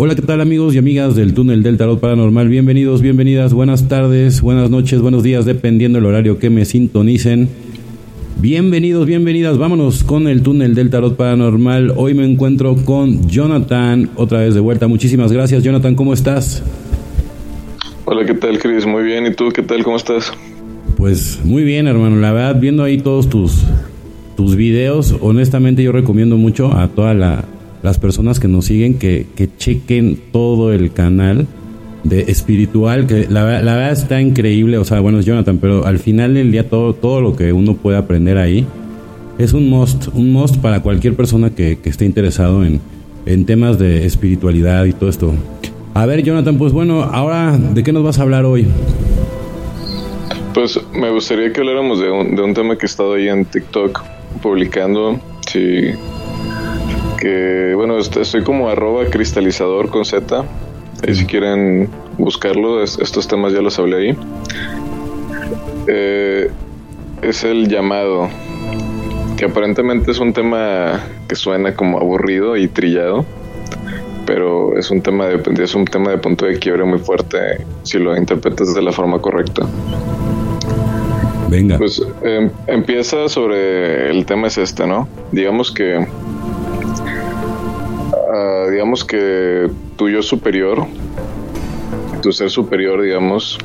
Hola, ¿qué tal amigos y amigas del túnel del tarot paranormal? Bienvenidos, bienvenidas, buenas tardes, buenas noches, buenos días, dependiendo del horario que me sintonicen. Bienvenidos, bienvenidas, vámonos con el túnel del tarot paranormal. Hoy me encuentro con Jonathan, otra vez de vuelta. Muchísimas gracias, Jonathan, ¿cómo estás? Hola, ¿qué tal, Chris? Muy bien, ¿y tú qué tal? ¿Cómo estás? Pues muy bien, hermano. La verdad, viendo ahí todos tus, tus videos, honestamente yo recomiendo mucho a todas las personas que nos siguen que, que chequen todo el canal de espiritual, que la, la, verdad está increíble, o sea, bueno, es Jonathan, pero al final del día todo, todo lo que uno puede aprender ahí es un must, un must para cualquier persona que, que esté interesado en, en temas de espiritualidad y todo esto. A ver, Jonathan, pues bueno, ahora, ¿de qué nos vas a hablar hoy? Pues me gustaría que habláramos de un, de un tema que he estado ahí en TikTok publicando, sí, que bueno, estoy como arroba cristalizador con Z, y si quieren buscarlo, estos temas ya los hablé ahí. Eh, es el llamado, que aparentemente es un tema que suena como aburrido y trillado, pero es un tema de, es un tema de punto de quiebre muy fuerte si lo interpretas de la forma correcta. Venga. Pues eh, empieza sobre el tema es este, ¿no? Digamos que uh, digamos que tu yo superior, tu ser superior, digamos,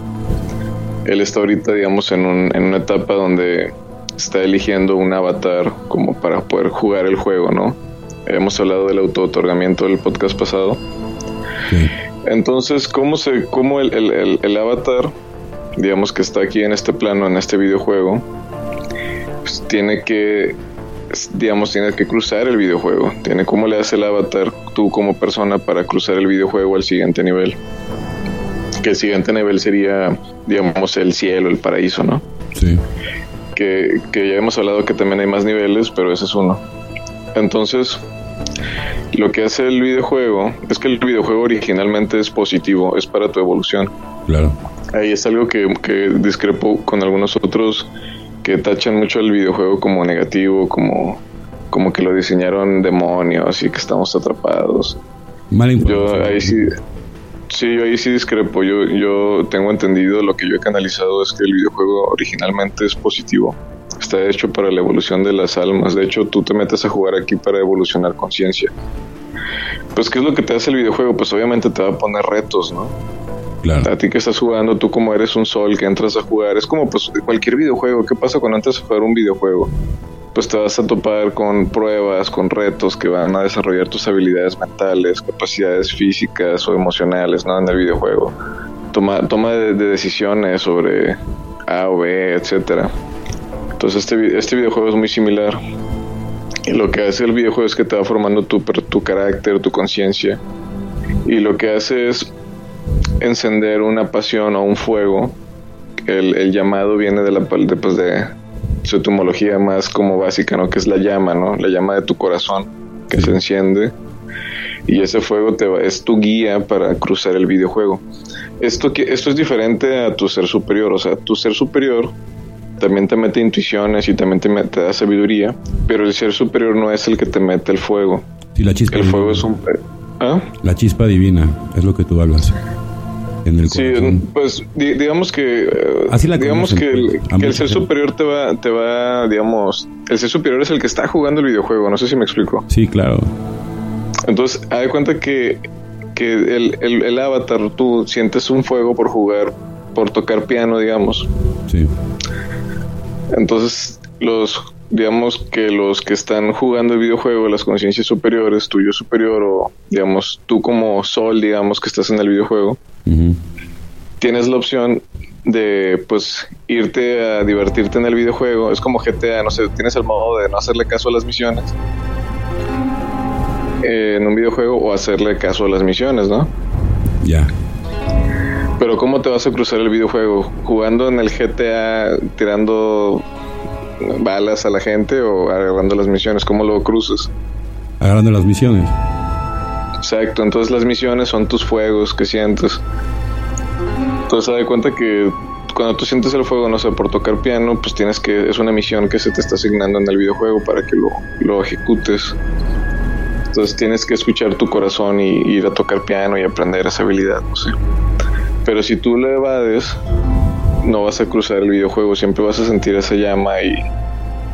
él está ahorita, digamos, en, un, en una etapa donde está eligiendo un avatar como para poder jugar el juego, ¿no? Hemos hablado del auto-otorgamiento del podcast pasado. Sí. Entonces, ¿cómo, se, cómo el, el, el, avatar, digamos que está aquí en este plano, en este videojuego, pues tiene que digamos, tienes que cruzar el videojuego. Tiene cómo le hace el avatar tú como persona para cruzar el videojuego al siguiente nivel. Que el siguiente nivel sería, digamos, el cielo, el paraíso, ¿no? Sí. Que, que ya hemos hablado que también hay más niveles, pero ese es uno. Entonces, lo que hace el videojuego es que el videojuego originalmente es positivo, es para tu evolución. Claro. Ahí es algo que, que discrepo con algunos otros que tachan mucho el videojuego como negativo, como, como que lo diseñaron demonios y que estamos atrapados. Yo ahí sí, sí, yo ahí sí discrepo. Yo, yo tengo entendido, lo que yo he canalizado es que el videojuego originalmente es positivo. Está hecho para la evolución de las almas. De hecho, tú te metes a jugar aquí para evolucionar conciencia. Pues, ¿qué es lo que te hace el videojuego? Pues obviamente te va a poner retos, ¿no? A ti que estás jugando, tú como eres un sol que entras a jugar, es como pues cualquier videojuego. ¿Qué pasa cuando entras a jugar un videojuego? Pues te vas a topar con pruebas, con retos que van a desarrollar tus habilidades mentales, capacidades físicas o emocionales, ¿no? En el videojuego. Toma, toma de, de decisiones sobre A o B, etcétera. Entonces este, este videojuego es muy similar. Y lo que hace el videojuego es que te va formando tu, tu carácter, tu conciencia. Y lo que hace es encender una pasión o un fuego. El, el llamado viene de la de, pues de su etimología más como básica, ¿no? Que es la llama, ¿no? La llama de tu corazón que se enciende. Y ese fuego te va, es tu guía para cruzar el videojuego. Esto, que, esto es diferente a tu ser superior. O sea, tu ser superior también te mete intuiciones y también te, mete, te da sabiduría. Pero el ser superior no es el que te mete el fuego. Sí, la chispa el fuego es un... ¿Ah? La chispa divina, es lo que tú hablas. En el Sí, pues di- digamos que eh, Así la digamos que, el, pues, que el ser superior te va te va digamos el ser superior es el que está jugando el videojuego no sé si me explico Sí, claro. entonces haz de cuenta que que el, el, el avatar tú sientes un fuego por jugar por tocar piano digamos Sí. entonces los digamos que los que están jugando el videojuego las conciencias superiores tuyo superior o digamos tú como sol digamos que estás en el videojuego tienes la opción de pues irte a divertirte en el videojuego. Es como GTA, no sé, tienes el modo de no hacerle caso a las misiones eh, en un videojuego o hacerle caso a las misiones, ¿no? Ya. Pero ¿cómo te vas a cruzar el videojuego? ¿Jugando en el GTA tirando balas a la gente o agarrando las misiones? ¿Cómo lo cruzas? Agarrando las misiones. Exacto, entonces las misiones son tus fuegos que sientes. Entonces, se da cuenta que cuando tú sientes el fuego, no sé, por tocar piano, pues tienes que, es una misión que se te está asignando en el videojuego para que lo, lo ejecutes. Entonces tienes que escuchar tu corazón y ir a tocar piano y aprender esa habilidad, no sé. Pero si tú lo evades, no vas a cruzar el videojuego, siempre vas a sentir esa llama y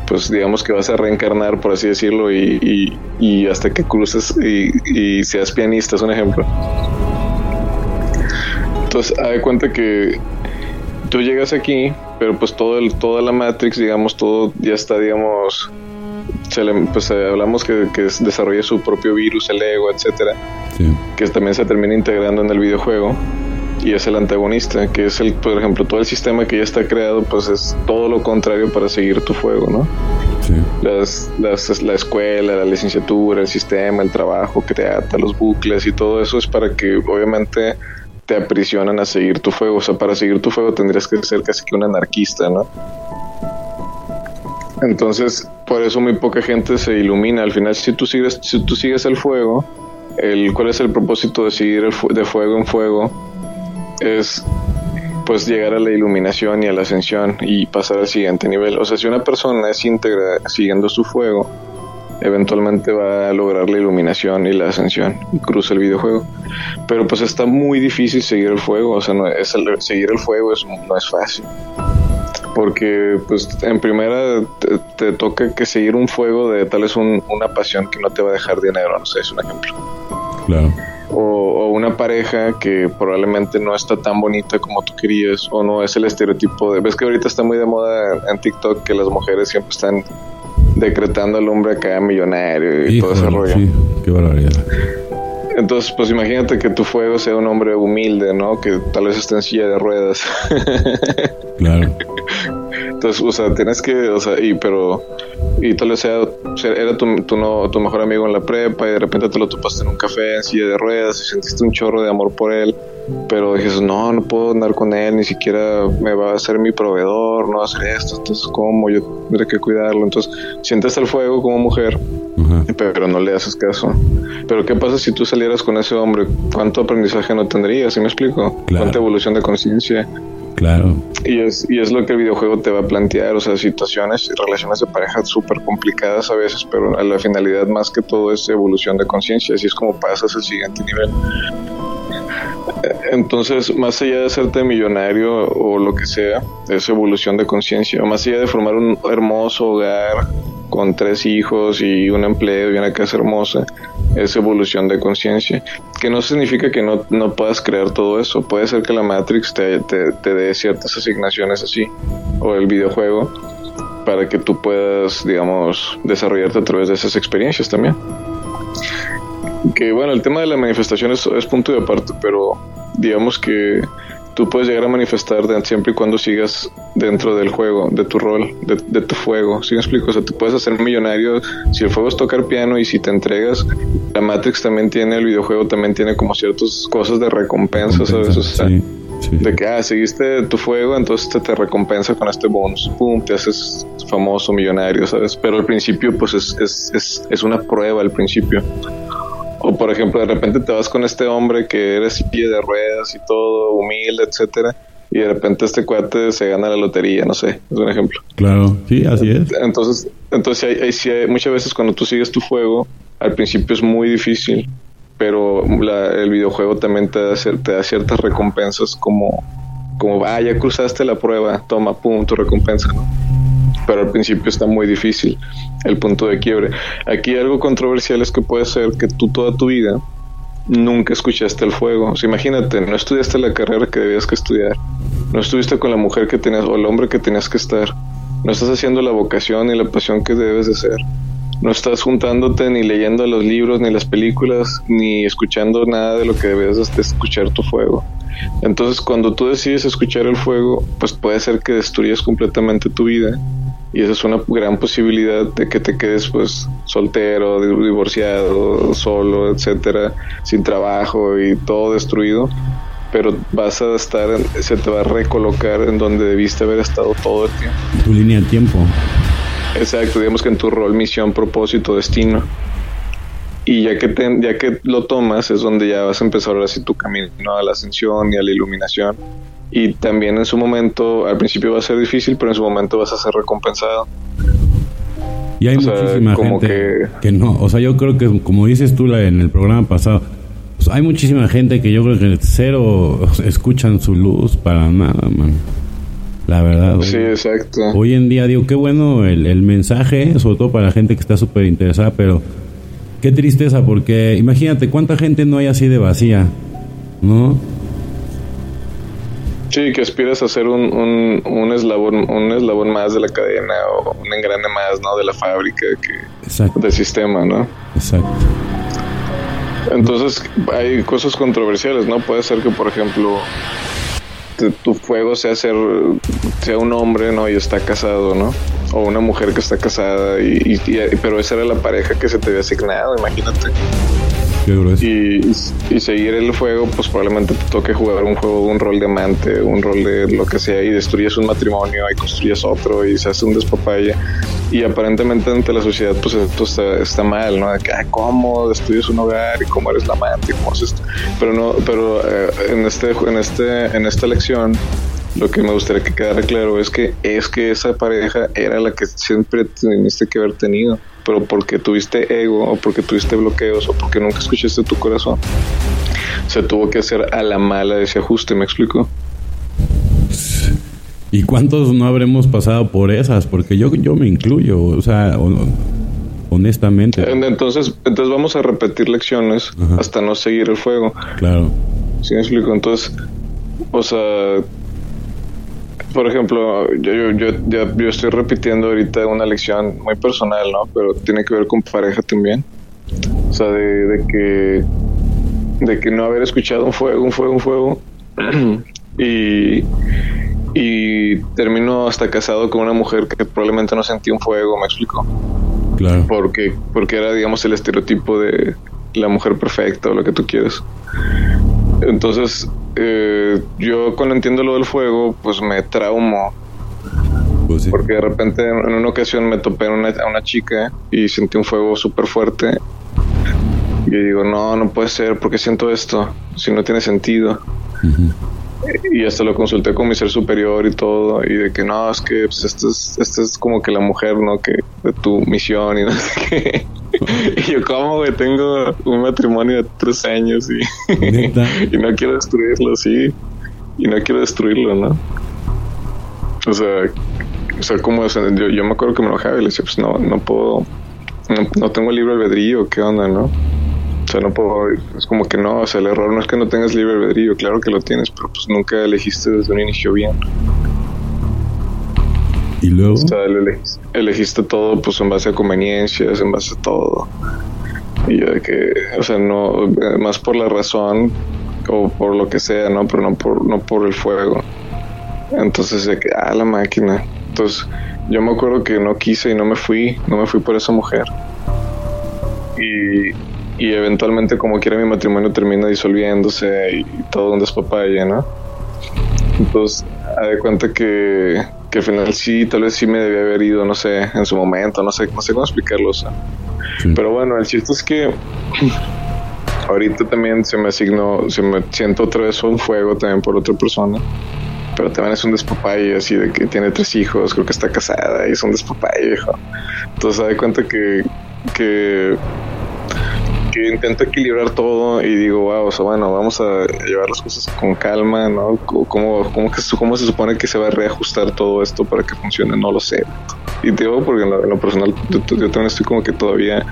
pues digamos que vas a reencarnar, por así decirlo, y, y, hasta que cruces y, y, seas pianista, es un ejemplo. Entonces, haz de cuenta que tú llegas aquí, pero pues todo el, toda la Matrix, digamos, todo ya está, digamos, se le, pues hablamos que, que desarrolla su propio virus, el ego, etcétera, que también se termina integrando en el videojuego y es el antagonista, que es el, por ejemplo, todo el sistema que ya está creado, pues es todo lo contrario para seguir tu fuego, ¿no? Sí. Las, las, la escuela, la licenciatura, el sistema, el trabajo que te ata, los bucles y todo eso es para que obviamente te aprisionan a seguir tu fuego. O sea, para seguir tu fuego tendrías que ser casi que un anarquista, ¿no? Entonces, por eso muy poca gente se ilumina. Al final, si tú sigues, si tú sigues el fuego, el, ¿cuál es el propósito de seguir de fuego en fuego? Es pues llegar a la iluminación y a la ascensión y pasar al siguiente nivel. O sea, si una persona es íntegra siguiendo su fuego, eventualmente va a lograr la iluminación y la ascensión y cruza el videojuego. Pero pues está muy difícil seguir el fuego, o sea, no es seguir el fuego es, no es fácil. Porque pues en primera te, toca que seguir un fuego de tal es una pasión que no te va a dejar dinero, no sé, es un ejemplo. Claro o, una pareja que probablemente no está tan bonita como tú querías o no es el estereotipo de... Ves que ahorita está muy de moda en TikTok que las mujeres siempre están decretando al hombre acá millonario y todo ese rollo. Sí, qué barbaridad. Entonces, pues imagínate que tu fuego sea un hombre humilde, ¿no? Que tal vez esté en silla de ruedas. claro. Entonces, o sea, tienes que, o sea, y pero, y tal vez sea, era tu, tu, no, tu mejor amigo en la prepa y de repente te lo topaste en un café en silla de ruedas y sentiste un chorro de amor por él, pero dices, no, no puedo andar con él, ni siquiera me va a ser mi proveedor, no va a hacer esto, entonces, ¿cómo? Yo tendré que cuidarlo. Entonces, sientes el fuego como mujer, pero no le haces caso. Pero, ¿qué pasa si tú salieras con ese hombre? ¿Cuánto aprendizaje no tendrías? ¿Sí me explico? ¿Cuánta evolución de conciencia? Claro. Y es, y es lo que el videojuego te va a plantear, o sea, situaciones y relaciones de pareja súper complicadas a veces, pero a la finalidad más que todo es evolución de conciencia, así es como pasas al siguiente nivel. Entonces, más allá de hacerte millonario o lo que sea, es evolución de conciencia, más allá de formar un hermoso hogar con tres hijos y un empleo y una casa hermosa, es evolución de conciencia. Que no significa que no, no, puedas crear todo eso. Puede ser que la Matrix te, te, dé ciertas asignaciones así, o el videojuego, para que tú puedas, digamos, desarrollarte a través de esas experiencias también. Que bueno, el tema de la manifestación es, es punto de aparte, pero digamos que tú puedes llegar a manifestar siempre y cuando sigas dentro del juego, de tu rol, de, tu fuego. ¿Sí me explico? O sea, tú puedes hacer millonario si el fuego es tocar piano y si te entregas. La Matrix también tiene, el videojuego también tiene como ciertas cosas de recompensa, ¿sabes? O sea, De que, ah, seguiste tu fuego, entonces te, te recompensa con este bonus. Pum, te haces famoso, millonario, ¿sabes? Pero al principio, pues es, es, es, es una prueba al principio. O por ejemplo, de repente te vas con este hombre que eres pie de ruedas y todo, humilde, etcétera, y de repente este cuate se gana la lotería, no sé, es un ejemplo. Claro, sí, así es. Entonces, entonces hay, hay, muchas veces cuando tú sigues tu fuego, al principio es muy difícil, pero el videojuego también te da, te da ciertas recompensas como, como, ah, ya cruzaste la prueba, toma, pum, tu recompensa, ¿no? Pero al principio está muy difícil el punto de quiebre. Aquí algo controversial es que puede ser que tú toda tu vida nunca escuchaste el fuego. O sea, imagínate, no estudiaste la carrera que debías que estudiar, no estuviste con la mujer que tenías o el hombre que tenías que estar, no estás haciendo la vocación ni la pasión que debes de hacer. No estás juntándote ni leyendo los libros, ni las películas, ni escuchando nada de lo que debes de escuchar tu fuego. Entonces, cuando tú decides escuchar el fuego, pues puede ser que destruyas completamente tu vida y esa es una gran posibilidad de que te quedes pues soltero, divorciado, solo, etcétera, sin trabajo y todo destruido, pero vas a estar, se te va a recolocar en donde debiste haber estado todo el tiempo. Tu línea de tiempo. Exacto, digamos que en tu rol, misión, propósito, destino. Y ya que, ya que lo tomas es donde ya vas a empezar ahora sí tu camino a la ascensión y a la iluminación y también en su momento, al principio va a ser difícil, pero en su momento vas a ser recompensado. Y hay muchísima gente que... no. O sea, yo creo que, como dices tú en el programa pasado, pues hay muchísima gente que yo creo que cero escuchan su luz para nada, man. La verdad. Sí, exacto. Hoy en día, digo, qué bueno el, el mensaje, sobre todo para la gente que está súper interesada, pero qué tristeza, porque imagínate cuánta gente no hay así de vacía, ¿no? Sí, que aspiras a ser un, un, un, eslabón un eslabón más de la cadena o un engrane más, ¿no? De la fábrica que del sistema, ¿no? Exacto. Entonces hay cosas controversiales, ¿no? Puede ser que, por ejemplo, tu fuego sea ser sea un hombre, ¿no? Y está casado, ¿no? O una mujer que está casada y, y pero esa era la pareja que se te había asignado, imagínate. Y, seguir el fuego, pues probablemente te toque jugar un juego, un rol de amante, un rol de lo que sea, y destruyes un matrimonio, y construyes otro, y se hace un despapaya. Y aparentemente ante la sociedad, pues esto está, mal, ¿no? De que, ¿cómo destruyes un hogar? ¿Y cómo eres la amante? ¿Cómo es esto? Pero no, pero eh, en, este, en, este, en esta lección, lo que me gustaría que quedara claro es que es que esa pareja era la que siempre tuviste que haber tenido pero porque tuviste ego o porque tuviste bloqueos o porque nunca escuchaste tu corazón, se tuvo que hacer a la mala ese ajuste, ¿me explico? ¿Y cuántos no habremos pasado por esas? Porque yo, yo me incluyo, o sea, honestamente. Entonces, entonces vamos a repetir lecciones hasta no seguir el fuego. Claro. ¿Sí me explico? Entonces, o sea, por ejemplo, yo, yo, yo, estoy repitiendo ahorita una lección muy personal, ¿no? Pero tiene que ver con pareja también. O sea, de, que de que no haber escuchado un fuego, un fuego, un fuego. y, y termino hasta casado con una mujer que probablemente no sentía un fuego, me explico. Claro. Porque, porque era, digamos, el estereotipo de la mujer perfecta o lo que tú quieras. Entonces, eh, yo cuando entiendo lo del fuego, pues me traumo. Pues Porque de repente en una ocasión me topé a una, chica y sentí un fuego súper fuerte. Y digo, no, no puede ser, porque siento esto? Si no tiene sentido. Y hasta lo consulté con mi ser superior y todo, y de que no, es que pues, esta es, este es como que la mujer, ¿no? Que de tu misión y no sé qué. y yo, ¿cómo, güey? Tengo un matrimonio de tres años y, y no quiero destruirlo, sí. Y no quiero destruirlo, ¿no? O sea, o sea, como, yo, yo, me acuerdo que me enojaba y le decía, pues no, no puedo, no, no tengo libre albedrío, ¿qué onda, no? O sea, no puedo, es como que no, o sea, el error no es que no tengas libre albedrío, claro que lo tienes, pero pues nunca elegiste desde un inicio bien. Y luego. O sea, elegiste, todo pues en base a conveniencias, en base a todo. Y yo de que, o sea, no, más por la razón o por lo que sea, ¿no? Pero no por, no por el fuego. Entonces de que, ah, la máquina. Entonces, yo me acuerdo que no quise y no me fui, no me fui por esa mujer. Y y eventualmente como quiera mi matrimonio termina disolviéndose y, todo un despapaya, ¿no? Entonces, de cuenta que, que al final sí, tal vez sí me debía haber ido, no sé, en su momento, no sé, no sé cómo explicarlo, o sea. Pero bueno, el chiste es que ahorita también se me asignó, se me siento otra vez un fuego también por otra persona. Pero también es un despapaya así de que tiene tres hijos, creo que está casada y es un despapaya, hijo. Entonces, de cuenta que, que que intento equilibrar todo y digo, wow, o sea, bueno, vamos a llevar las cosas con calma, ¿no? ¿Cómo, cómo, que, cómo se supone que se va a reajustar todo esto para que funcione? No lo sé. Y te digo porque en lo, personal yo, también estoy como que todavía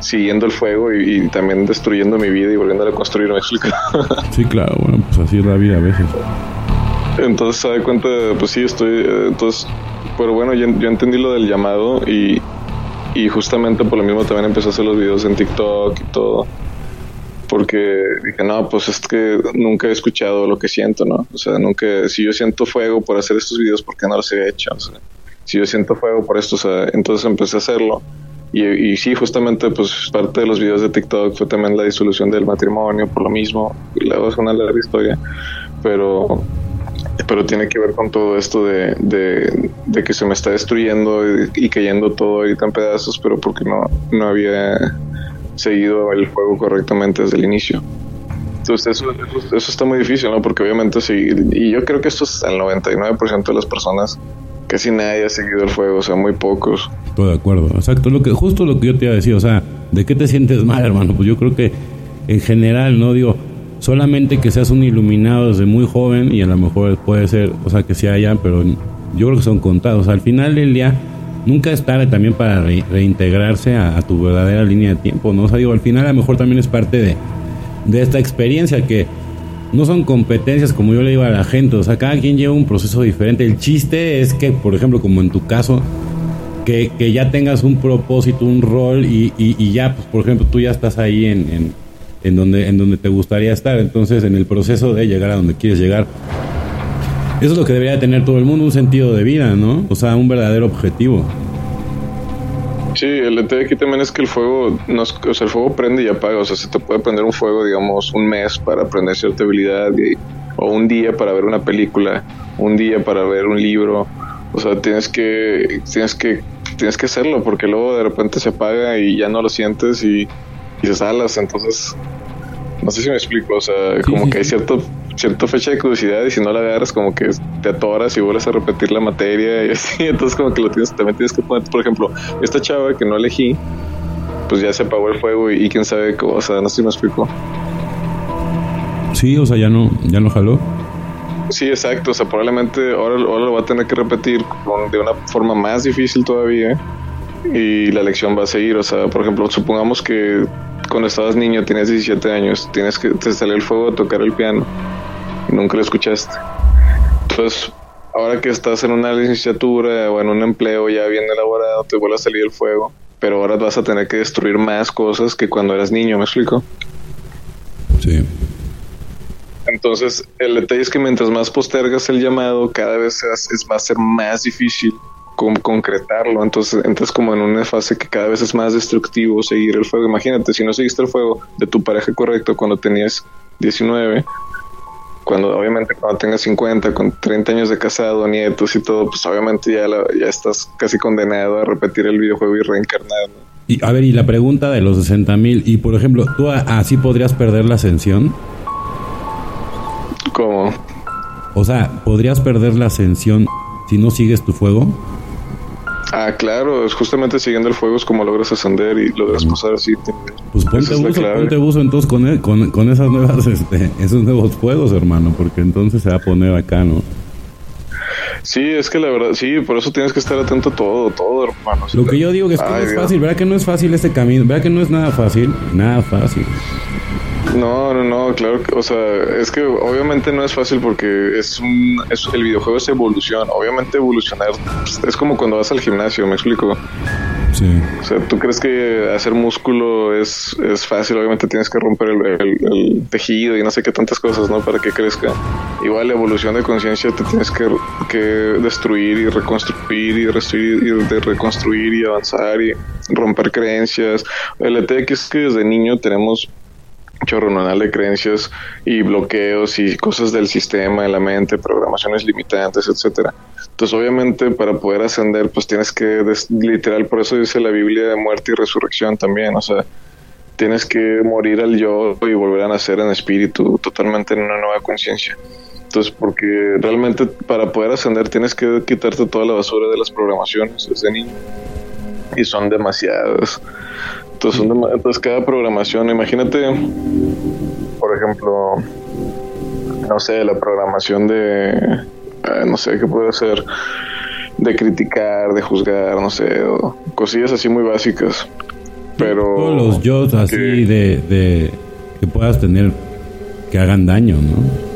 siguiendo el fuego y, también destruyendo mi vida y volviendo a construir, ¿me explico? sí, claro, bueno, pues así es la vida a veces. Entonces, se da cuenta, pues sí, estoy, eh, entonces, pero bueno, yo, yo entendí lo del llamado y, y justamente por lo mismo también empecé a hacer los videos en TikTok y todo. Porque dije, no, pues es que nunca he escuchado lo que siento, ¿no? O sea, nunca, si yo siento fuego por hacer estos videos, ¿por qué no los he hecho? O sea, si yo siento fuego por esto, o sea, entonces empecé a hacerlo. Y, y, sí, justamente, pues parte de los videos de TikTok fue también la disolución del matrimonio, por lo mismo. Luego es una larga historia, pero pero tiene que ver con todo esto de, de, que se me está destruyendo y, cayendo todo ahorita en pedazos, pero porque no, no había seguido el juego correctamente desde el inicio. Entonces eso, eso, está muy difícil, ¿no? Porque obviamente sí, y yo creo que esto es el 99% de las personas casi nadie ha seguido el juego, o sea, muy pocos. Estoy de acuerdo, exacto, lo que, justo lo que yo te iba a decir, o sea, ¿de qué te sientes mal, hermano? Pues yo creo que en general, ¿no? Digo, solamente que seas un iluminado desde muy joven y a lo mejor puede ser, o sea, que sí haya, pero yo creo que son contados. Al final del día, nunca es tarde también para reintegrarse a, tu verdadera línea de tiempo, ¿no? O sea, digo, al final a lo mejor también es parte de, de esta experiencia que no son competencias como yo le digo a la gente, o sea, cada quien lleva un proceso diferente. El chiste es que, por ejemplo, como en tu caso, que, que ya tengas un propósito, un rol y, y, ya, pues, por ejemplo, tú ya estás ahí en, en, donde, en donde te gustaría estar. Entonces, en el proceso de llegar a donde quieres llegar. Eso es lo que debería tener todo el mundo, un sentido de vida, ¿no? O sea, un verdadero objetivo. Sí, el detalle aquí también es que el fuego, no o sea, el fuego prende y apaga, o sea, se te puede prender un fuego, digamos, un mes para aprender cierta habilidad, o un día para ver una película, un día para ver un libro, o sea, tienes que, tienes que, tienes que hacerlo, porque luego de repente se apaga y ya no lo sientes y, y se salas, entonces, no sé si me explico, o sea, como que hay cierto cierta fecha de curiosidad y si no la agarras como que te atoras y vuelves a repetir la materia y así, entonces como que lo tienes, también tienes que poner, por ejemplo, esta chava que no elegí, pues ya se apagó el fuego y, quién sabe cómo, o sea, no sé si me explico. Sí, o sea, ya no, ya no jaló. Sí, exacto, o sea, probablemente ahora, ahora lo va a tener que repetir de una forma más difícil todavía y la lección va a seguir, o sea, por ejemplo, supongamos que cuando estabas niño, tenías 17 años, tienes que te salió el fuego a tocar el piano y nunca lo escuchaste. Entonces, ahora que estás en una licenciatura o en un empleo ya bien elaborado, te vuelve a salir el fuego, pero ahora vas a tener que destruir más cosas que cuando eras niño, ¿me explico? Sí. Entonces, el detalle es que mientras más postergas el llamado, cada vez es, va a ser más difícil concretarlo. Entonces entras como en una fase que cada vez es más destructivo seguir el fuego. Imagínate, si no seguiste el fuego de tu pareja correcto cuando tenías 19, cuando obviamente cuando tengas 50, con 30 años de casado, nietos y todo, pues obviamente ya, ya estás casi condenado a repetir el videojuego y reencarnar. Y a ver, y la pregunta de los 60 mil, y por ejemplo, ¿tú así podrías perder la ascensión? ¿Cómo? O sea, ¿podrías perder la ascensión si no sigues tu fuego? Ah, claro, es justamente siguiendo el fuego es como logras ascender y logras pasar así. Pues ponte buzo, ponte buzo entonces con, e, con, con, esas nuevas, este, esos nuevos fuegos, hermano, porque entonces se va a poner acá, ¿no? Sí, es que la verdad, sí, por eso tienes que estar atento a todo, todo, hermano. Lo que yo digo es que no es fácil, ¿verdad que no es fácil este camino? ¿Verdad que no es nada fácil? Nada fácil. No, no, no, claro que, o sea, es que obviamente no es fácil porque es un, es, el videojuego es evolución. Obviamente evolucionar es como cuando vas al gimnasio, ¿me explico? Sí. O sea, tú crees que hacer músculo es, es fácil, obviamente tienes que romper el, tejido y no sé qué tantas cosas, ¿no? Para que crezca. Igual la evolución de conciencia te tienes que, que, destruir y reconstruir y, restruir, y de reconstruir y avanzar y romper creencias. El ETX es que desde niño tenemos chorro de creencias y bloqueos y cosas del sistema, de la mente, programaciones limitantes, etcétera. Entonces, obviamente, para poder ascender, pues tienes que, literal, por eso dice la Biblia de muerte y resurrección también, o sea, tienes que morir al yo y volver a nacer en espíritu, totalmente en una nueva conciencia. Entonces, porque realmente para poder ascender tienes que quitarte toda la basura de las programaciones desde niño. Y son demasiadas. Entonces, cada programación, imagínate, por ejemplo, no sé, la programación de, no sé qué puede ser, de criticar, de juzgar, no sé, o cosillas así muy básicas. Pero. Todos los yo así de, de que puedas tener que hagan daño, ¿no?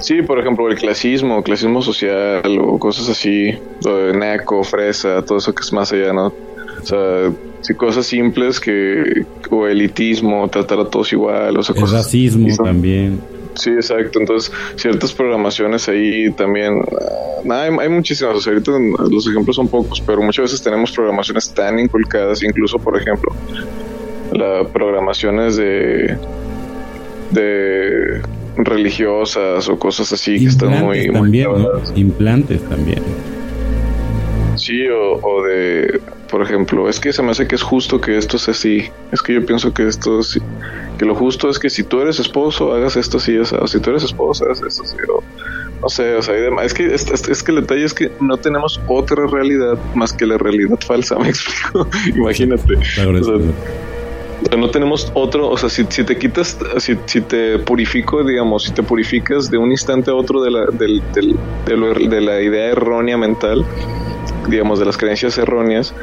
Sí, por ejemplo, el clasismo, clasismo social o cosas así, lo de naco, fresa, todo eso que es más allá, ¿no? O sea, sí, cosas simples que, o elitismo, tratar a todos igual, o sea, el racismo también. Sí, exacto. Entonces, ciertas programaciones ahí también. Uh, hay, hay, muchísimas. O sea, ahorita los ejemplos son pocos, pero muchas veces tenemos programaciones tan inculcadas, incluso, por ejemplo, las programaciones de. de religiosas o cosas así que están muy, también, implantes también sí o, o de por ejemplo, es que se me hace que es justo que esto sea así. Es que yo pienso que esto sí, que lo justo es que si tú eres esposo, hagas esto así, o si tú eres esposa, hagas esto así. no sé, o sea, es que, es, que el detalle es que no tenemos otra realidad más que la realidad falsa, me explico. Imagínate. O sea, no tenemos otro, o sea, si, te quitas, si, si, te purifico, digamos, si te purificas de un instante a otro de la, del, del, de, la idea errónea mental, digamos, de las creencias erróneas,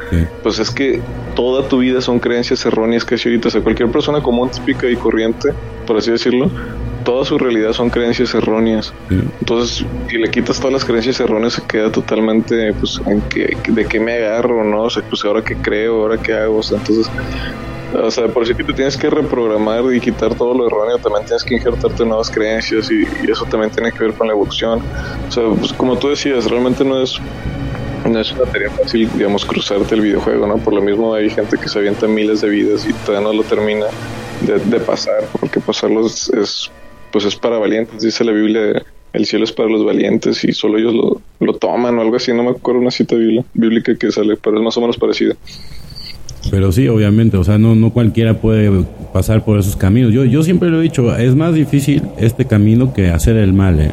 pues es que toda tu vida son creencias erróneas que ahorita. O sea, cualquier persona común, típica y corriente, por así decirlo, toda su realidad son creencias erróneas. Entonces, si le quitas todas las creencias erróneas, se queda totalmente, pues, en que, de qué me agarro, ¿no? O sea, pues ahora qué creo, ahora qué hago. O sea, entonces, o sea, por si que te tienes que reprogramar y quitar todo lo erróneo, también tienes que injertarte nuevas creencias y, eso también tiene que ver con la evolución. O sea, pues como tú decías, realmente no es no es una tarea fácil, digamos, cruzarte el videojuego, ¿no? Por lo mismo hay gente que se avienta miles de vidas y todavía no lo termina de, pasar, porque pasarlo es, pues es para valientes, dice la Biblia, el cielo es para los valientes y solo ellos lo, lo toman o algo así, no me acuerdo una cita bíblica que sale, pero es más o menos parecida. Pero sí, obviamente, o sea, no, no cualquiera puede pasar por esos caminos. Yo, yo siempre lo he dicho, es más difícil este camino que hacer el mal, ¿eh?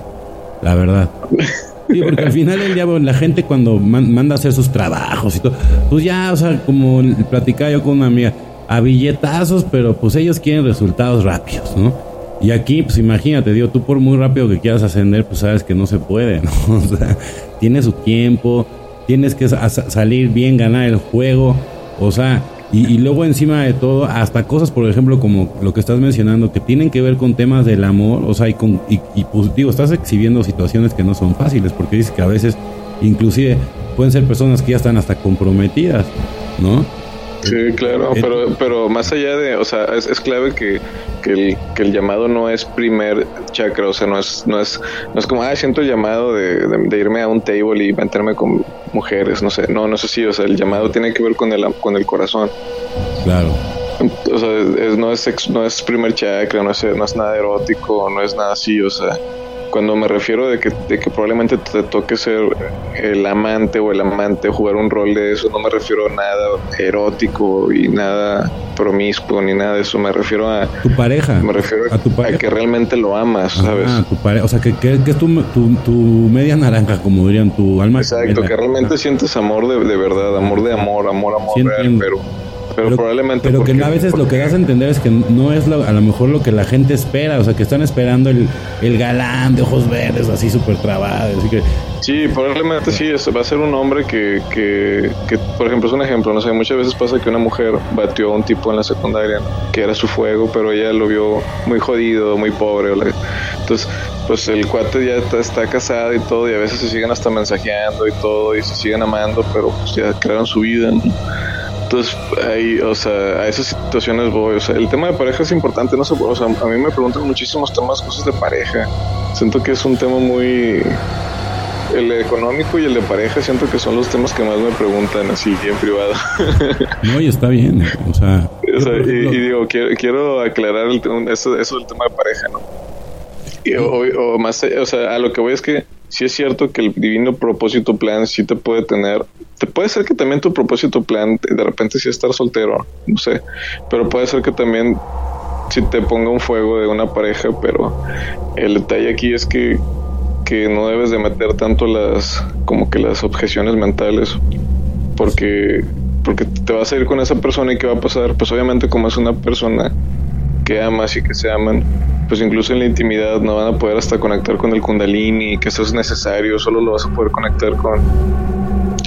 la verdad. Sí, porque al final el diablo, la gente cuando manda a hacer sus trabajos y todo, pues ya, o sea, como platicaba yo con una amiga, a billetazos, pero pues ellos quieren resultados rápidos, ¿no? Y aquí, pues imagínate, digo, tú por muy rápido que quieras ascender, pues sabes que no se puede, ¿no? O sea, tiene su tiempo, tienes que salir bien, ganar el juego, o sea, y, luego encima de todo, hasta cosas, por ejemplo, como lo que estás mencionando, que tienen que ver con temas del amor, o sea, y, con, y, pues, digo, estás exhibiendo situaciones que no son fáciles, porque dices que a veces, inclusive, pueden ser personas que ya están hasta comprometidas, ¿no? Sí, claro, pero, pero más allá de, o sea, es, clave que, el, que el llamado no es primer chakra, o sea, no es, no es, no es como, ah, siento el llamado de, de, irme a un table y meterme con mujeres, no sé, no, no sé si, o sea, el llamado tiene que ver con el, con el corazón. Claro. O sea, no, es, no es primer chakra, no es, no es nada erótico, no es nada así, o sea, cuando me refiero de que, de que probablemente te toque ser el amante o el amante, jugar un rol de eso, no me refiero a nada erótico y nada promiscuo ni nada de eso, me refiero a tu pareja. Me refiero a, tu pareja. que realmente lo amas, ¿sabes? Ah, tu pareja, o sea, que, que, es tu, tu, media naranja, como dirían, tu alma. Exacto, que realmente sientes amor de, de, verdad, amor de amor, amor, amor real, pero pero, probablemente. Pero que a veces lo que das a entender es que no es a lo mejor lo que la gente espera. O sea, que están esperando el, el galán de ojos verdes, así súper trabado. Así que. Sí, probablemente sí. Va a ser un hombre que, que, que, por ejemplo, es un ejemplo. No sé, muchas veces pasa que una mujer batió a un tipo en la secundaria que era su fuego, pero ella lo vio muy jodido, muy pobre. Entonces, pues el cuate ya está, está, casado y todo, y a veces se siguen hasta mensajeando y todo, y se siguen amando, pero pues ya crearon su vida. Entonces, ahí, o sea, a esas situaciones voy. O sea, el tema de pareja es importante, no sé, o sea, a mí me preguntan muchísimos temas, cosas de pareja. Siento que es un tema muy. El económico y el de pareja siento que son los temas que más me preguntan así en privado. No, y está bien, o sea... y, digo, quiero, quiero aclarar el, eso, eso del tema de pareja, ¿no? Y, o, más, o sea, a lo que voy es que si es cierto que el divino propósito plan sí te puede tener, te puede ser que también tu propósito plan de repente sí estar soltero, no sé, pero puede ser que también si te ponga un fuego de una pareja, pero el detalle aquí es que, que no debes de meter tanto las como que las objeciones mentales porque porque te vas a ir con esa persona y qué va a pasar, pues obviamente como es una persona que amas y que se aman, pues incluso en la intimidad no van a poder hasta conectar con el kundalini, que eso es necesario, solo lo vas a poder conectar con,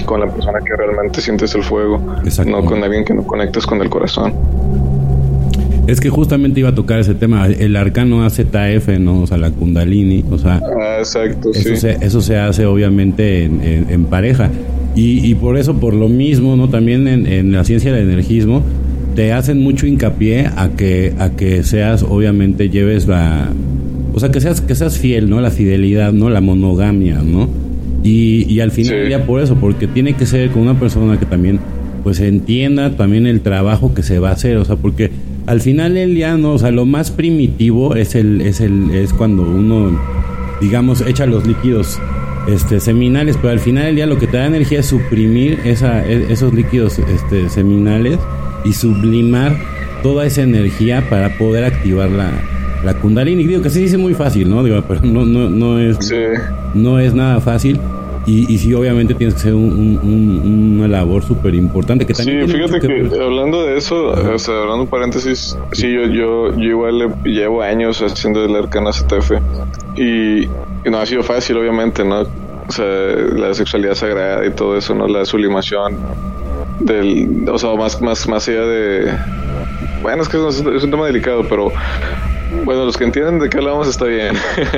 con la persona que realmente sientes el fuego, no con alguien que no conectas con el corazón. Es que justamente iba a tocar ese tema, el arcano AZF, ¿no? O sea, la kundalini, o sea... Ah, exacto, eso sí. Se, eso se hace obviamente en, pareja. Y, y, por eso, por lo mismo, ¿no? También en, en la ciencia del energismo, te hacen mucho hincapié a que a que seas obviamente lleves la o sea que seas que seas fiel no la fidelidad no la monogamia no y, y al final ya por eso porque tiene que ser con una persona que también pues entienda también el trabajo que se va a hacer o sea porque al final el día no o sea lo más primitivo es el es el es cuando uno digamos echa los líquidos este seminales pero al final el día lo que te da energía es suprimir esa, e, esos líquidos este seminales y sublimar toda esa energía para poder activar la, la Kundalini. Digo que se dice muy fácil, ¿no? Digo, pero no, no, no, es, no es nada fácil. Y, y sí, obviamente tienes que ser un, una labor súper importante. Que también sí, fíjate que, hablando de eso, o sea, hablando un paréntesis, sí, yo, yo, yo igual llevo años haciendo el arcana CTF y, no ha sido fácil, obviamente, ¿no? O sea, la sexualidad sagrada y todo eso, ¿no? La sublimación del, o sea, más, más, más allá de, bueno, es que es un, es un tema delicado, pero bueno, los que entienden de qué hablamos está bien.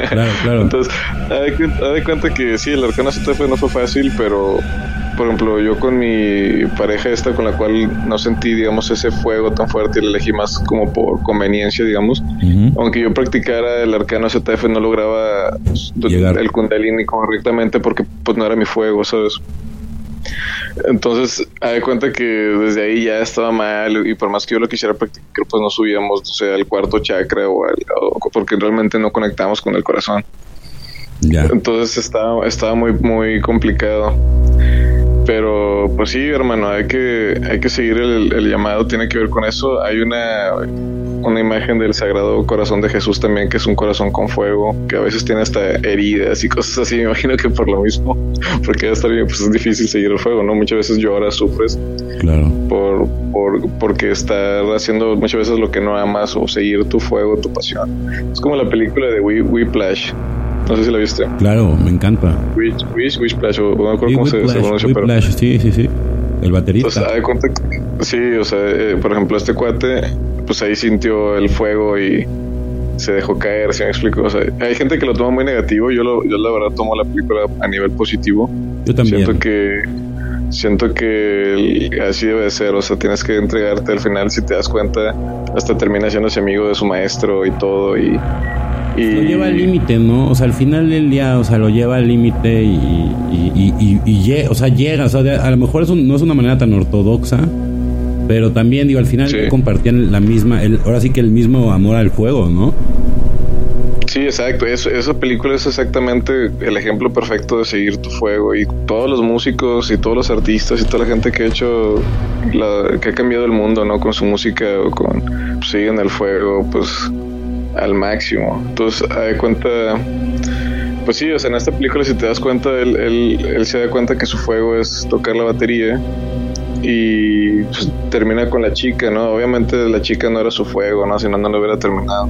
Claro, claro. Entonces, haz de cuenta que sí, el Arcana CTF no fue fácil, pero por ejemplo, yo con mi pareja esta con la cual no sentí, digamos, ese fuego tan fuerte y la elegí más como por conveniencia, digamos. Aunque yo practicara el arcano ZF, no lograba el kundalini correctamente porque pues no era mi fuego, ¿sabes? Entonces, hay cuenta que desde ahí ya estaba mal y por más que yo lo quisiera practicar, pues no subíamos, o sea, al cuarto chakra o, al, porque realmente no conectamos con el corazón. Entonces estaba, estaba muy, muy complicado. Pero pues sí, hermano, hay que, hay que seguir el, llamado, tiene que ver con eso. Hay una, una imagen del Sagrado Corazón de Jesús también, que es un corazón con fuego, que a veces tiene hasta heridas y cosas así. Me imagino que por lo mismo, porque ya está bien, pues es difícil seguir el fuego, ¿no? Muchas veces lloras, sufres. Claro. Por, por, porque estar haciendo muchas veces lo que no amas o seguir tu fuego, tu pasión. Es como la película de Whiplash. No sé si la viste. Claro, me encanta. Wish, Wish, Wishplash, o no me acuerdo cómo se, se pronuncia, pero... sí, sí, sí. El baterista. O sea, de cuenta que, sí, o sea, eh, por ejemplo, este cuate, pues ahí sintió el fuego y se dejó caer, ¿sí me explico? O sea, hay gente que lo toma muy negativo, yo, lo, yo la verdad tomo la película a nivel positivo. Yo también. Siento que siento que así debe de ser, o sea, tienes que entregarte al final, si te das cuenta, hasta termina siendo ese amigo de su maestro y todo, y lo lleva al límite, ¿no? O sea, al final del día, o sea, lo lleva al límite y, y, y, o sea, llega, o sea, a lo mejor no es una manera tan ortodoxa, pero también, digo, al final compartían la misma, el, ahora sí que el mismo amor al fuego, ¿no? Sí, exacto. esa película es exactamente el ejemplo perfecto de seguir tu fuego. Y todos los músicos y todos los artistas y toda la gente que ha hecho, que ha cambiado el mundo, ¿no? Con su música o con, pues, siguen el fuego, pues al máximo. Entonces, de cuenta, pues sí, o sea, en esta película si te das cuenta, él, él, se da cuenta que su fuego es tocar la batería y pues, termina con la chica, ¿no? Obviamente la chica no era su fuego, ¿no? Si no, no lo hubiera terminado.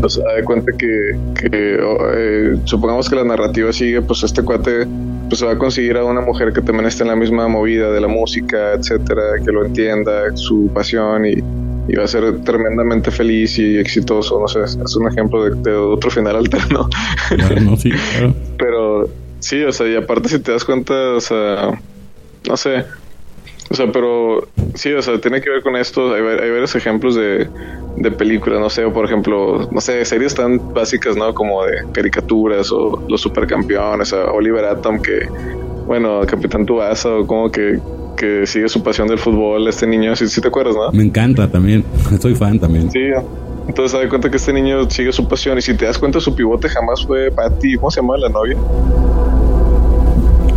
Pues de cuenta que, que eh, supongamos que la narrativa sigue, pues este cuate pues va a conseguir a una mujer que también esté en la misma movida de la música, etcétera, que lo entienda, su pasión y y va a ser tremendamente feliz y exitoso. No sé, es un ejemplo de, otro final alterno. sí, Pero sí, o sea, y aparte si te das cuenta, o sea, no sé. O sea, pero sí, o sea, tiene que ver con esto. Hay, hay varios ejemplos de, de películas, no sé, por ejemplo, no sé, series tan básicas, ¿no? Como de caricaturas o Los Supercampeones, o Oliver Atom, que, bueno, Capitán Tuasa, o como que que sigue su pasión del fútbol, este niño, si te acuerdas, ¿no? Me encanta también, soy fan también. Sí, entonces se da cuenta que este niño sigue su pasión y si te das cuenta su pivote jamás fue Patty, ¿cómo se llama la novia?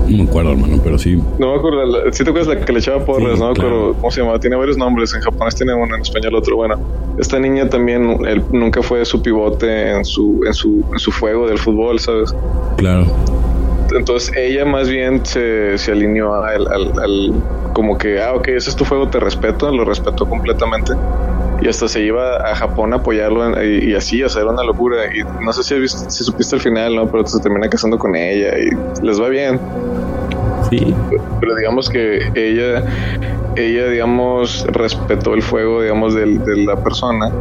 No me acuerdo, hermano, pero sí. No me acuerdo, si te acuerdas la que le echaba porras, no me acuerdo cómo se llama, tiene varios nombres, en japonés tiene uno, en español otro. Bueno, esta niña también, él nunca fue su pivote en su, en su, en su fuego del fútbol, ¿sabes? Claro entonces ella más bien se, se alineó al, al, como que, ah, ok, ese es tu fuego, te respeto, lo respeto completamente. Y hasta se iba a Japón a apoyarlo y, así, o sea, era una locura. Y no sé si, si supiste el final, ¿no? Pero se termina casando con ella y les va bien. Sí. Pero digamos que ella, ella, digamos, respetó el fuego, digamos, de, de la persona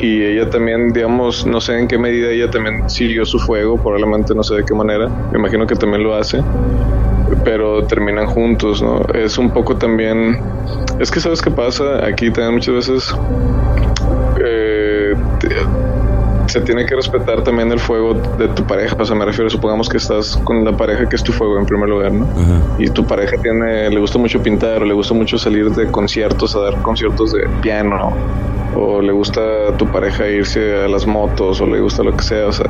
y ella también, digamos, no sé en qué medida ella también siguió su fuego, probablemente no sé de qué manera, me imagino que también lo hace, pero terminan juntos, ¿no? Es un poco también, es que sabes qué pasa, aquí también muchas veces se tiene que respetar también el fuego de tu pareja, o sea, me refiero, supongamos que estás con la pareja que es tu fuego en primer lugar, ¿no? Y tu pareja tiene, le gusta mucho pintar o le gusta mucho salir de conciertos a dar conciertos de piano o le gusta a tu pareja irse a las motos o le gusta lo que sea, o sea,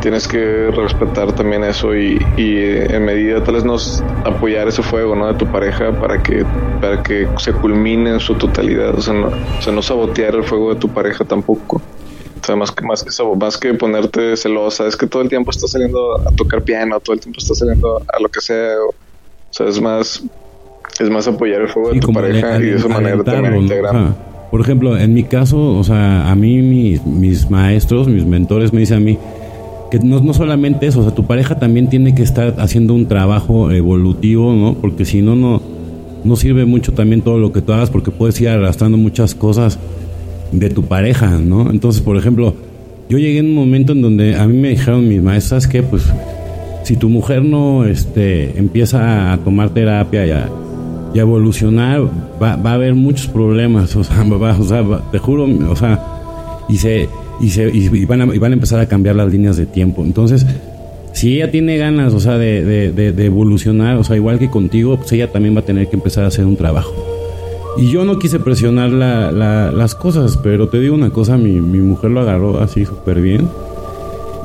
tienes que respetar también eso y, en medida tal vez nos apoyar ese fuego ¿no? de tu pareja para que para que se culmine en su totalidad. O sea, no, o sea, no sabotear el fuego de tu pareja tampoco O sea, más que, más que, más que ponerte celosa, es que todo el tiempo estás saliendo a tocar piano, todo el tiempo estás saliendo a lo que sea. O, sea, es más, es más apoyar el juego de tu pareja y de esa manera también integrar. por ejemplo, en mi caso, o sea, a mí mis, mis maestros, mis mentores me dicen a mí que no, no solamente eso, o sea, tu pareja también tiene que estar haciendo un trabajo evolutivo, ¿no? Porque si no, no, no sirve mucho también todo lo que tú hagas porque puedes ir arrastrando muchas cosas de tu pareja, ¿no? Entonces, por ejemplo, yo llegué en un momento en donde a mí me dijeron mis maestras que, pues, si tu mujer no este, empieza a tomar terapia y a, evolucionar, va, va, a haber muchos problemas, o sea, va, o sea te juro, o sea, y se, y se y van, a, y van a empezar a cambiar las líneas de tiempo. Entonces, si ella tiene ganas, o sea, de, de, evolucionar, o sea, igual que contigo, pues ella también va a tener que empezar a hacer un trabajo. Y yo no quise presionar la, las cosas, pero te digo una cosa, mi, mi mujer lo agarró así súper bien.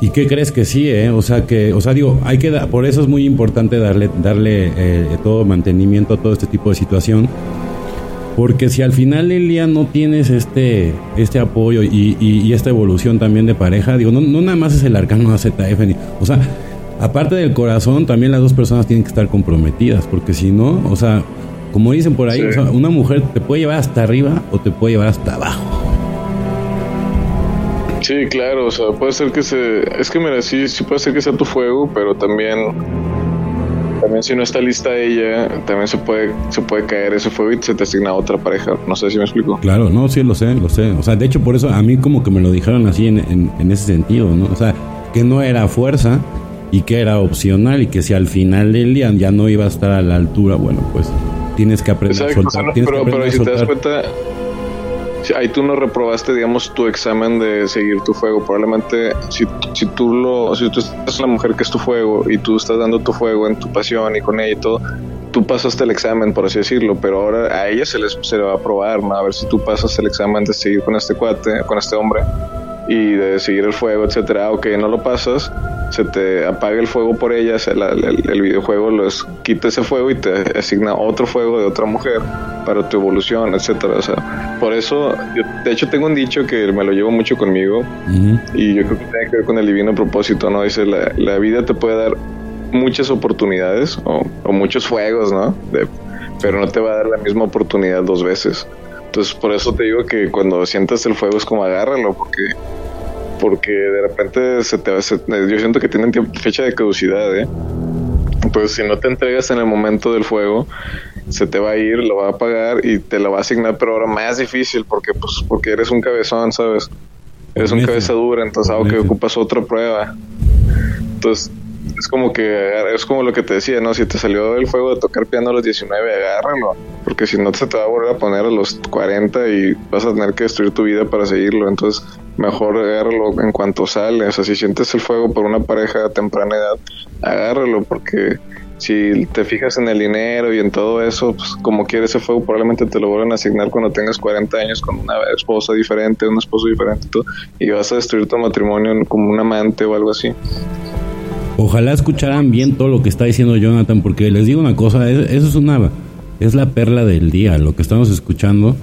¿Y qué crees que sí, eh? O sea, que, o sea, digo, hay que, por eso es muy importante darle, darle eh, todo mantenimiento a todo este tipo de situación porque si al final del día no tienes este, este apoyo y, y, esta evolución también de pareja, digo, no, no nada más es el arcano AZF, ni, o sea, aparte del corazón, también las dos personas tienen que estar comprometidas, porque si no, o sea, como dicen por ahí, una mujer te puede llevar hasta arriba o te puede llevar hasta abajo. Sí, claro, o sea, puede ser que se... Es que mira, sí, sí puede ser que sea tu fuego, pero también también si no está lista ella, también se puede, se puede caer ese fuego y se te asigna a otra pareja. No sé si me explico. Claro, no, sí, lo sé, lo sé. O sea, de hecho, por eso a mí como que me lo dijeron así en, en, ese sentido, ¿no? O sea, que no era fuerza y que era opcional y que si al final del día ya no iba a estar a la altura, bueno, pues tienes que aprender a soltar. pero, pero si te das cuenta ahí tú no reprobaste, digamos, tu examen de seguir tu fuego. Probablemente si, si tú lo, si tú estás la mujer que es tu fuego y tú estás dando tu fuego en tu pasión y con ella y todo, tú pasaste el examen, por así decirlo, pero ahora a ella se, les, se le va a probar, ¿no? A ver si tú pasas el examen de seguir con este cuate, con este hombre y de seguir el fuego, etcétera. Ok, no lo pasas, se te apaga el fuego por ella, el, videojuego los quita ese fuego y te asigna otro fuego de otra mujer para tu evolución, etcétera. O sea, por eso, yo, de hecho tengo un dicho que me lo llevo mucho conmigo y yo creo que tiene que ver con el divino propósito, ¿no? Dice, la, la vida te puede dar muchas oportunidades o, muchos fuegos, ¿no? pero no te va a dar la misma oportunidad dos veces. Entonces, por eso te digo que cuando sientas el fuego es como agárralo, porque porque de repente se te, yo siento que tienen fecha de caducidad, ¿eh? Pues si no te entregas en el momento del fuego, se te va a ir, lo va a pagar y te lo va a asignar, pero ahora más difícil porque pues porque eres un cabezón, ¿sabes? Eres un cabeza dura, entonces algo que ocupas otra prueba. Entonces es como que es como lo que te decía, ¿no? Si te salió el fuego de tocar piano a los 19, agárralo, porque si no se te va a volver a poner a los 40 y vas a tener que destruir tu vida para seguirlo. Entonces, mejor agárralo en cuanto sale. O sea, si sientes el fuego por una pareja a temprana edad, agárralo, porque si te fijas en el dinero y en todo eso, pues como quieres ese fuego, probablemente te lo vuelvan a asignar cuando tengas 40 años con una esposa diferente, un esposo diferente y vas a destruir tu matrimonio como un amante o algo así. Ojalá escucharan bien todo lo que está diciendo Jonathan, porque les digo una cosa, eso es una es la perla del día, lo que estamos escuchando.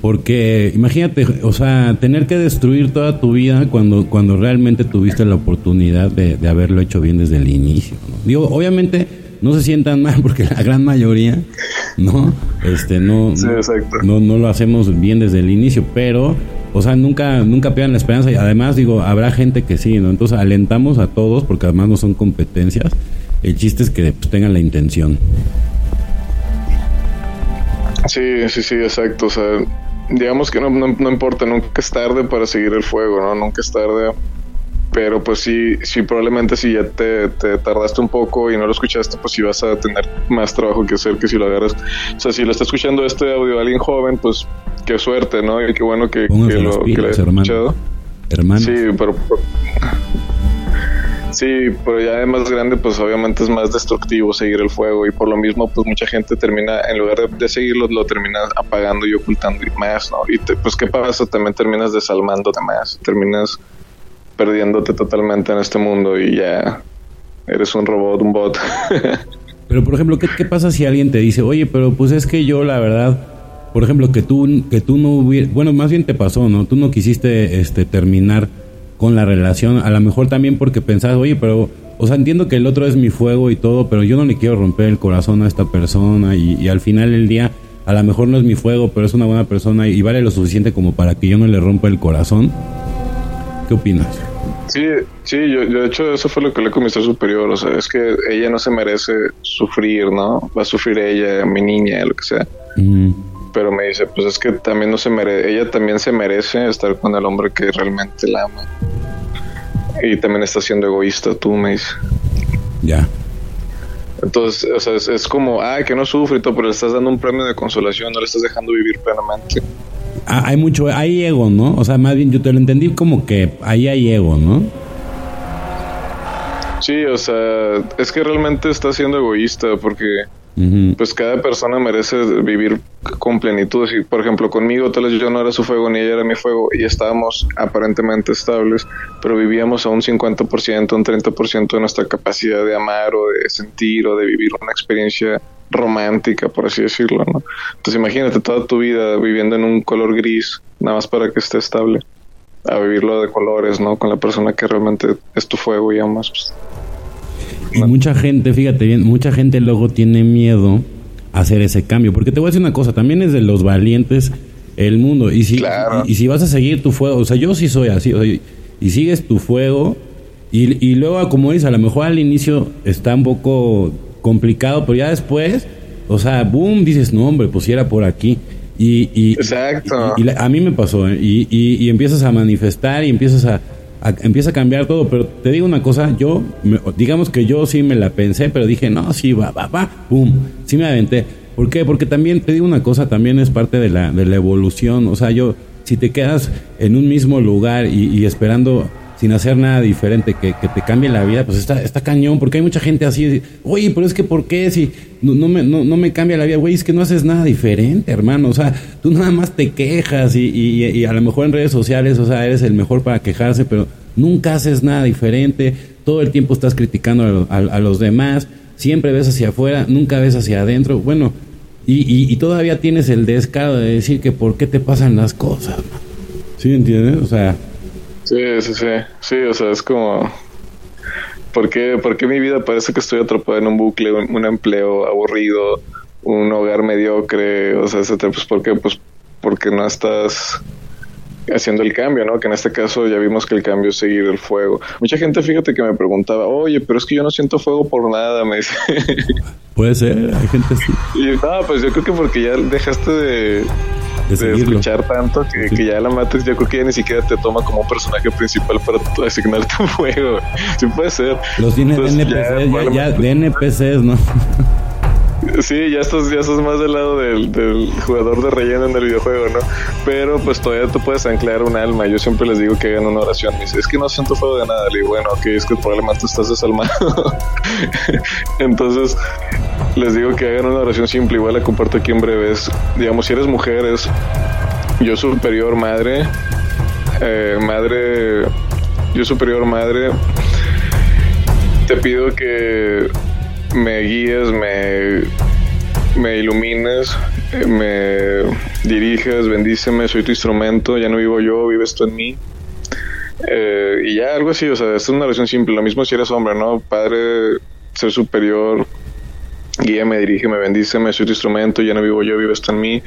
Porque imagínate, o sea, tener que destruir toda tu vida cuando, cuando realmente tuviste la oportunidad de, haberlo hecho bien desde el inicio. Digo, obviamente no se sientan mal porque la gran mayoría, ¿no? Este, no, no, no, lo hacemos bien desde el inicio, pero, o sea, nunca, nunca pierdan la esperanza y además, digo, habrá gente que sí, ¿no? Entonces alentamos a todos porque además no son competencias. El chiste es que pues, tengan la intención. Sí, sí, sí, exacto. O sea, digamos que no, no, importa, nunca es tarde para seguir el fuego, ¿no? Nunca es tarde. Pero pues sí, sí, probablemente si ya te, tardaste un poco y no lo escuchaste, pues sí vas a tener más trabajo que hacer que si lo agarras. O sea, si lo está escuchando este audio alguien joven, pues qué suerte, ¿no? Y qué bueno que, que lo, que lo escuchado. Hermano. Sí, pero Sí, pero ya de más grande, pues obviamente es más destructivo seguir el fuego y por lo mismo, pues mucha gente termina, en lugar de, seguirlo, lo termina apagando y ocultando y más, ¿no? Y pues, ¿qué pasa? También terminas desalmándote más, terminas perdiéndote totalmente en este mundo y ya eres un robot, un bot. pero, por ejemplo, ¿qué, ¿qué pasa si alguien te dice, oye, pero pues es que yo, la verdad, por ejemplo, que tú, que tú no hubieras, bueno, más bien te pasó, ¿no? Tú no quisiste este, terminar con la relación, a lo mejor también porque pensabas, oye, pero, o sea, entiendo que el otro es mi fuego y todo, pero yo no le quiero romper el corazón a esta persona y, y al final del día, a lo mejor no es mi fuego, pero es una buena persona y vale lo suficiente como para que yo no le rompa el corazón. ¿Qué opinas? Sí, sí, yo, yo, de hecho eso fue lo que le comenzó superior, o sea, es que ella no se merece sufrir, ¿no? Va a sufrir ella, mi niña, lo que sea. Pero me dice, pues es que también no se merece, ella también se merece estar con el hombre que realmente la ama. Y también está siendo egoísta, tú me dices. Ya. Entonces, o sea, es, es, como, ay, que no sufre y todo, pero le estás dando un premio de consolación, no le estás dejando vivir plenamente. Hay mucho, hay ego, ¿no? O sea, más bien yo te lo entendí como que ahí hay ego, ¿no? Sí, o sea, es que realmente está siendo egoísta porque pues cada persona merece vivir con plenitud. Y, por ejemplo, conmigo tal vez yo no era su fuego ni ella era mi fuego y estábamos aparentemente estables, pero vivíamos a un 50%, un 30% de nuestra capacidad de amar o de sentir o de vivir una experiencia romántica, por así decirlo, ¿no? Entonces imagínate toda tu vida viviendo en un color gris, nada más para que esté estable, a vivirlo de colores, ¿no? Con la persona que realmente es tu fuego y amas. Pues. Y mucha gente, fíjate bien, mucha gente luego tiene miedo a hacer ese cambio, porque te voy a decir una cosa, también es de los valientes el mundo, y si, y, si vas a seguir tu fuego, o sea, yo sí soy así, o sea, y sigues tu fuego, y, y luego, como dices, a lo mejor al inicio está un poco complicado, pero ya después, o sea, boom, dices, no, hombre, pues si era por aquí. Y, y, Exacto. Y, a mí me pasó, ¿eh? y, y, empiezas a manifestar y empiezas a, empieza a cambiar todo. Pero te digo una cosa, yo, digamos que yo sí me la pensé, pero dije, no, sí, va, va, va, boom, sí me aventé. ¿Por qué? Porque también, te digo una cosa, también es parte de la, de la evolución. O sea, yo, si te quedas en un mismo lugar y esperando sin hacer nada diferente que, que, te cambie la vida, pues está, está cañón, porque hay mucha gente así, oye, pero es que ¿por qué si no, no, me, no, no me cambia la vida? Güey, es que no haces nada diferente, hermano, o sea, tú nada más te quejas y, y, y a lo mejor en redes sociales, o sea, eres el mejor para quejarse, pero nunca haces nada diferente, todo el tiempo estás criticando a los demás, siempre ves hacia afuera, nunca ves hacia adentro, bueno, y, y, y, todavía tienes el descaro de decir que por qué te pasan las cosas, ¿sí entiendes? O sea... Sí, sí, sí. Sí, o sea, es como. ¿Por qué, ¿Por qué mi vida parece que estoy atrapado en un bucle, un, un empleo aburrido, un hogar mediocre? O sea, etcétera. Pues, ¿por qué? Pues porque no estás haciendo el cambio, ¿no? Que en este caso ya vimos que el cambio es seguir el fuego. Mucha gente, fíjate que me preguntaba, oye, pero es que yo no siento fuego por nada, me dice. Puede ser, hay gente así. Y no, pues yo creo que porque ya dejaste de, de, escuchar tanto que, sí. que, ya la mates, yo creo que ya ni siquiera te toma como personaje principal para asignar tu fuego. Sí puede ser. Los tienes de NPCs, ya, ya, de NPCs, ¿no? Sí, ya estás, ya estás más del lado del, del, jugador de relleno en el videojuego, ¿no? Pero pues todavía tú puedes anclar un alma. Yo siempre les digo que hagan una oración. Me dice, es que no siento fuego de nada. Le digo, bueno, ok, es que probablemente estás desalmado. Entonces, les digo que hagan una oración simple. Igual la comparto aquí en breves. Digamos, si eres mujer, es yo superior madre, eh, madre, yo superior madre, te pido que me guíes, me, me ilumines, me diriges, bendíceme, soy tu instrumento, ya no vivo yo, vives tú en mí. Eh, y ya algo así, o sea, es una oración simple, lo mismo si eres hombre, ¿no? Padre, ser superior, guíame, dirígeme, bendíceme, soy tu instrumento, ya no vivo yo, vives tú en mí.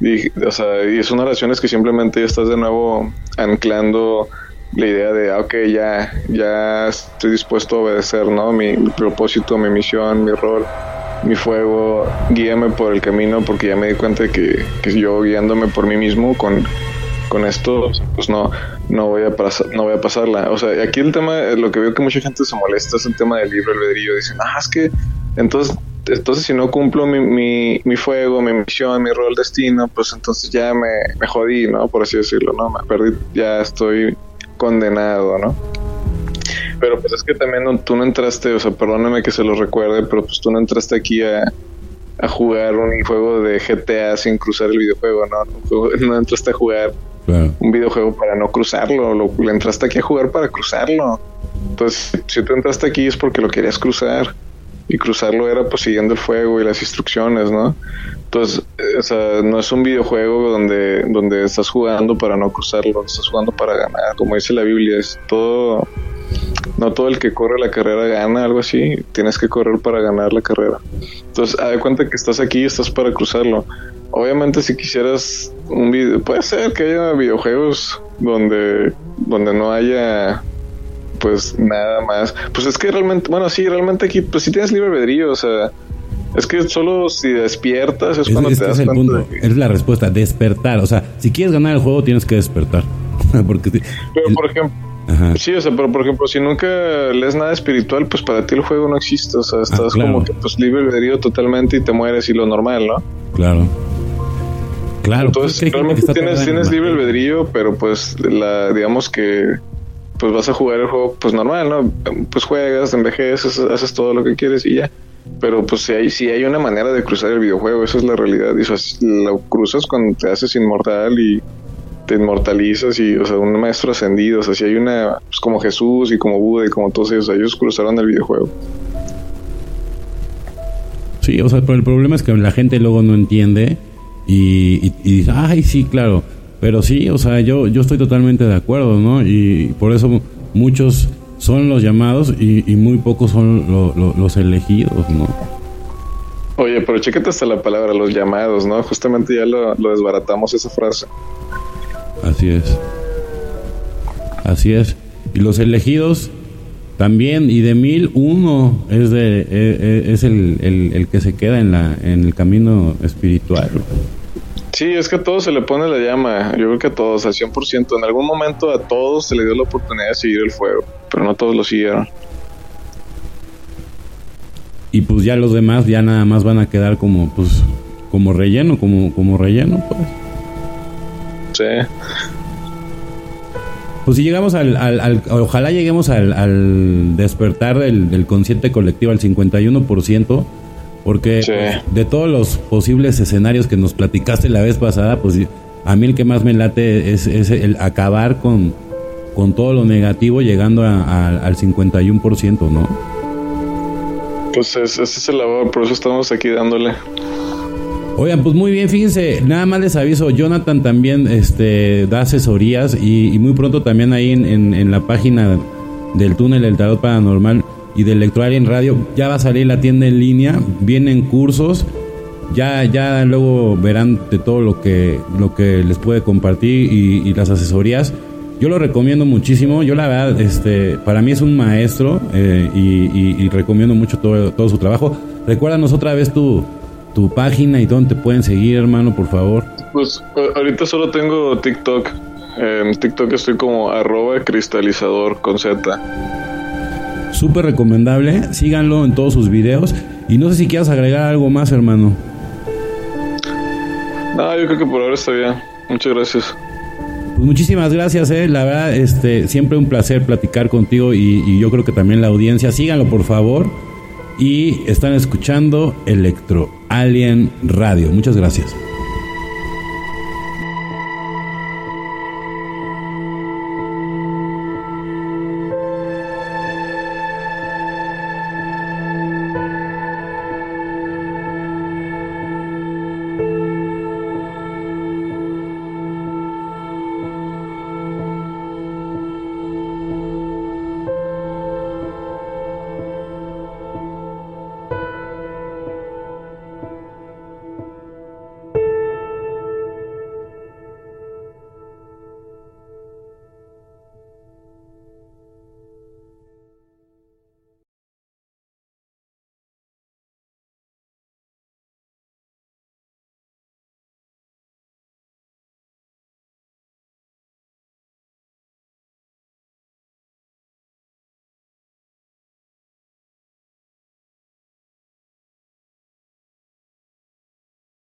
Y, o sea, y son oraciones que simplemente estás de nuevo anclando la idea de, ok, ya, ya estoy dispuesto a obedecer, ¿no? Mi, propósito, mi misión, mi rol, mi fuego, guíame por el camino porque ya me di cuenta de que, que yo guiándome por mí mismo con, con esto, pues no, no voy a pasar, no voy a pasarla. O sea, aquí el tema, lo que veo que mucha gente se molesta es el tema del libre albedrío. Dicen, ah, es que entonces entonces si no cumplo mi, mi, mi, fuego, mi misión, mi rol, destino, pues entonces ya me, me jodí, ¿no? Por así decirlo, ¿no? Me perdí, ya estoy condenado, ¿no? Pero pues es que también no, tú no entraste, o sea, perdóname que se lo recuerde, pero pues tú no entraste aquí a, a jugar un juego de GTA sin cruzar el videojuego, ¿no? No entraste a jugar claro. un videojuego para no cruzarlo, lo, le entraste aquí a jugar para cruzarlo. Entonces, si tú entraste aquí es porque lo querías cruzar. y cruzarlo era pues siguiendo el fuego y las instrucciones, ¿no? Entonces, eh, o sea, no es un videojuego donde, donde estás jugando para no cruzarlo, estás jugando para ganar. Como dice la Biblia, es todo, no todo el que corre la carrera gana, algo así. Tienes que correr para ganar la carrera. Entonces, haz cuenta que estás aquí y estás para cruzarlo. Obviamente, si quisieras un video, puede ser que haya videojuegos donde, donde no haya pues nada más. Pues es que realmente, bueno, sí, realmente aquí, pues si tienes libre albedrío, o sea, es que solo si despiertas es, cuando este te das es el. Es la respuesta, despertar. O sea, si quieres ganar el juego, tienes que despertar. Porque Pero el- por ejemplo, Ajá. sí, o sea, pero por ejemplo, si nunca lees nada espiritual, pues para ti el juego no existe. O sea, estás Ah, claro. como que pues libre albedrío totalmente y te mueres y lo normal, ¿no? Claro. Claro. pues, Entonces, realmente tienes, tienes libre albedrío, pero pues la, digamos que pues vas a jugar el juego pues normal, ¿no? Pues juegas, envejeces, haces todo lo que quieres y ya. Pero pues si hay, si hay una manera de cruzar el videojuego, esa es la realidad. Y, o sea, lo cruzas cuando te haces inmortal y te inmortalizas y, o sea, un maestro ascendido, o sea, si hay una, pues como Jesús y como Buda y como todos ellos, ellos cruzaron el videojuego. Sí, o sea, pero el problema es que la gente luego no entiende y, y- y dice, ay, sí, claro. Pero sí, o sea, yo, yo estoy totalmente de acuerdo, ¿no? Y por eso muchos son los llamados y, y muy pocos son lo- lo- los elegidos, ¿no? Oye, pero chécate hasta la palabra, los llamados, ¿no? Justamente ya lo, lo desbaratamos esa frase. Así es. Así es. Y los elegidos también, y de mil, uno es, de, eh, eh, es el, el- el que se queda en, la, en el camino espiritual. Sí, es que a todos se le pone la llama. Yo creo que a todos, al 100%. En algún momento a todos se le dio la oportunidad de seguir el fuego, pero no todos lo siguieron. Y pues ya los demás ya nada más van a quedar como, pues, como relleno, como, como relleno, pues. Sí. Pues si llegamos al, al- al- ojalá lleguemos al, al despertar del, del consciente colectivo al 51%, porque Sí. de todos los posibles escenarios que nos platicaste la vez pasada, pues a mí el que más me late es, es el acabar con, con todo lo negativo llegando a- a- al 51%, ¿no? Pues es- ese es el labor, por eso estamos aquí dándole. Oigan, pues muy bien, fíjense, nada más les aviso, Jonathan también este, da asesorías y, y muy pronto también ahí en, en- en la página del túnel del tarot paranormal y de Electroalien Radio ya va a salir la tienda en línea, vienen cursos, ya, ya luego verán de todo lo que, lo que les puede compartir y, las asesorías. Yo lo recomiendo muchísimo, yo la verdad, este, para mí es un maestro eh, y, recomiendo mucho todo, todo su trabajo. Recuérdanos otra vez tu, tu página y dónde pueden seguir, hermano, por favor. Pues ahorita solo tengo TikTok. En TikTok estoy como arroba cristalizador con Z. Súper recomendable, síganlo en todos sus videos. Y no sé si quieras agregar algo más, hermano. No, yo creo que por ahora está bien. Muchas gracias. Pues muchísimas gracias, eh. la verdad, este, siempre un placer platicar contigo y, y yo creo que también la audiencia. Síganlo, por favor. Y están escuchando Electro Alien Radio. Muchas gracias.